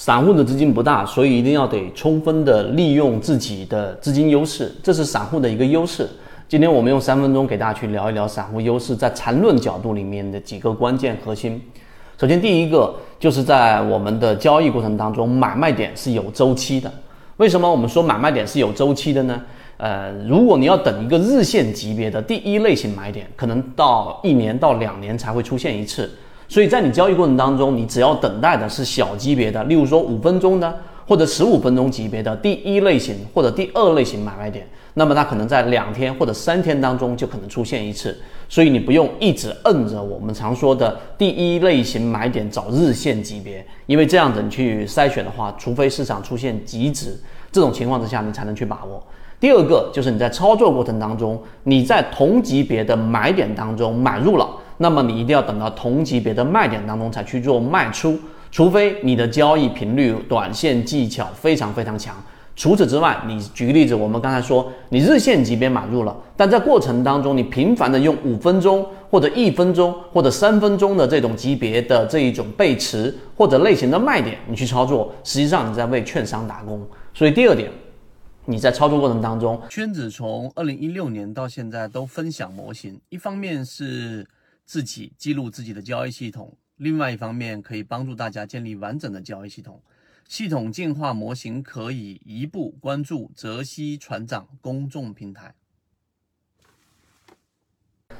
散户的资金不大，所以一定要得充分的利用自己的资金优势，这是散户的一个优势。今天我们用三分钟给大家去聊一聊散户优势在缠论角度里面的几个关键核心。首先，第一个就是在我们的交易过程当中，买卖点是有周期的。为什么我们说买卖点是有周期的呢？呃，如果你要等一个日线级别的第一类型买点，可能到一年到两年才会出现一次。所以在你交易过程当中，你只要等待的是小级别的，例如说五分钟的或者十五分钟级别的第一类型或者第二类型买卖点，那么它可能在两天或者三天当中就可能出现一次。所以你不用一直摁着我们常说的第一类型买点找日线级别，因为这样子你去筛选的话，除非市场出现极值，这种情况之下你才能去把握。第二个就是你在操作过程当中，你在同级别的买点当中买入了，那么你一定要等到同级别的卖点当中才去做卖出，除非你的交易频率、短线技巧非常非常强。除此之外，你举个例子，我们刚才说你日线级别买入了，但在过程当中你频繁的用五分钟或者一分钟或者三分钟的这种级别的这一种背驰或者类型的卖点，你去操作，实际上你在为券商打工。所以第二点，你在操作过程当中，圈子从二零一六年到现在都分享模型，一方面是自己记录自己的交易系统，另外一方面可以帮助大家建立完整的交易系统。系统进化模型可以一步关注泽西船长公众平台。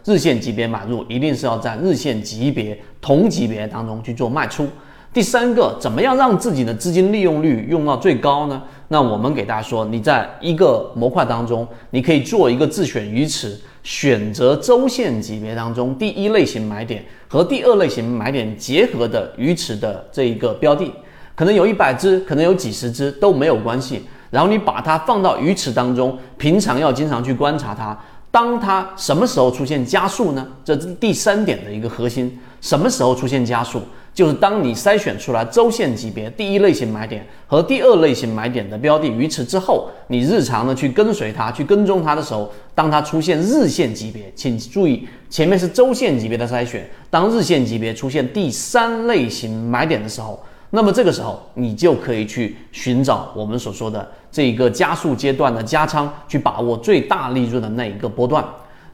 日线级别买入一定是要在日线级别同级别当中去做卖出。第三个，怎么样让自己的资金利用率用到最高呢？那我们给大家说，你在一个模块当中，你可以做一个自选鱼池，选择周线级别当中第一类型买点和第二类型买点结合的鱼池的这一个标的。可能有一百只，可能有几十只都没有关系。然后你把它放到鱼池当中，平常要经常去观察它。当它什么时候出现加速呢？这是第三点的一个核心。什么时候出现加速？就是当你筛选出来周线级别第一类型买点和第二类型买点的标的鱼池之后，你日常的去跟随它、去跟踪它的时候，当它出现日线级别，请注意前面是周线级别的筛选。当日线级别出现第三类型买点的时候。那么这个时候，你就可以去寻找我们所说的这一个加速阶段的加仓，去把握最大利润的那一个波段。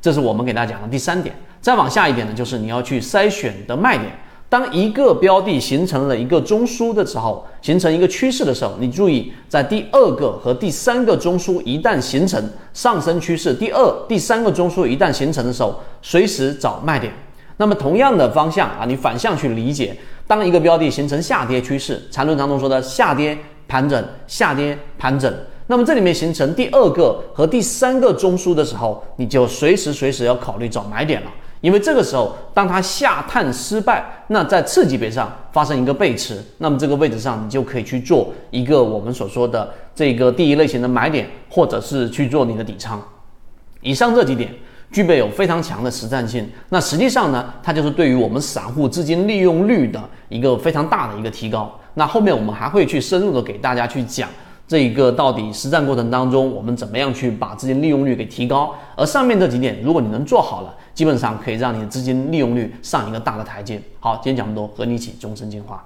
这是我们给大家讲的第三点。再往下一点呢，就是你要去筛选的卖点。当一个标的形成了一个中枢的时候，形成一个趋势的时候，你注意在第二个和第三个中枢一旦形成上升趋势，第二、第三个中枢一旦形成的时候，随时找卖点。那么同样的方向啊，你反向去理解。当一个标的形成下跌趋势，缠论当中说的下跌盘整、下跌盘整，那么这里面形成第二个和第三个中枢的时候，你就随时随时要考虑找买点了。因为这个时候，当它下探失败，那在次级别上发生一个背驰，那么这个位置上你就可以去做一个我们所说的这个第一类型的买点，或者是去做你的底仓。以上这几点。具备有非常强的实战性，那实际上呢，它就是对于我们散户资金利用率的一个非常大的一个提高。那后面我们还会去深入的给大家去讲这一个到底实战过程当中我们怎么样去把资金利用率给提高。而上面这几点，如果你能做好了，基本上可以让你的资金利用率上一个大的台阶。好，今天讲这么多，和你一起终身进化。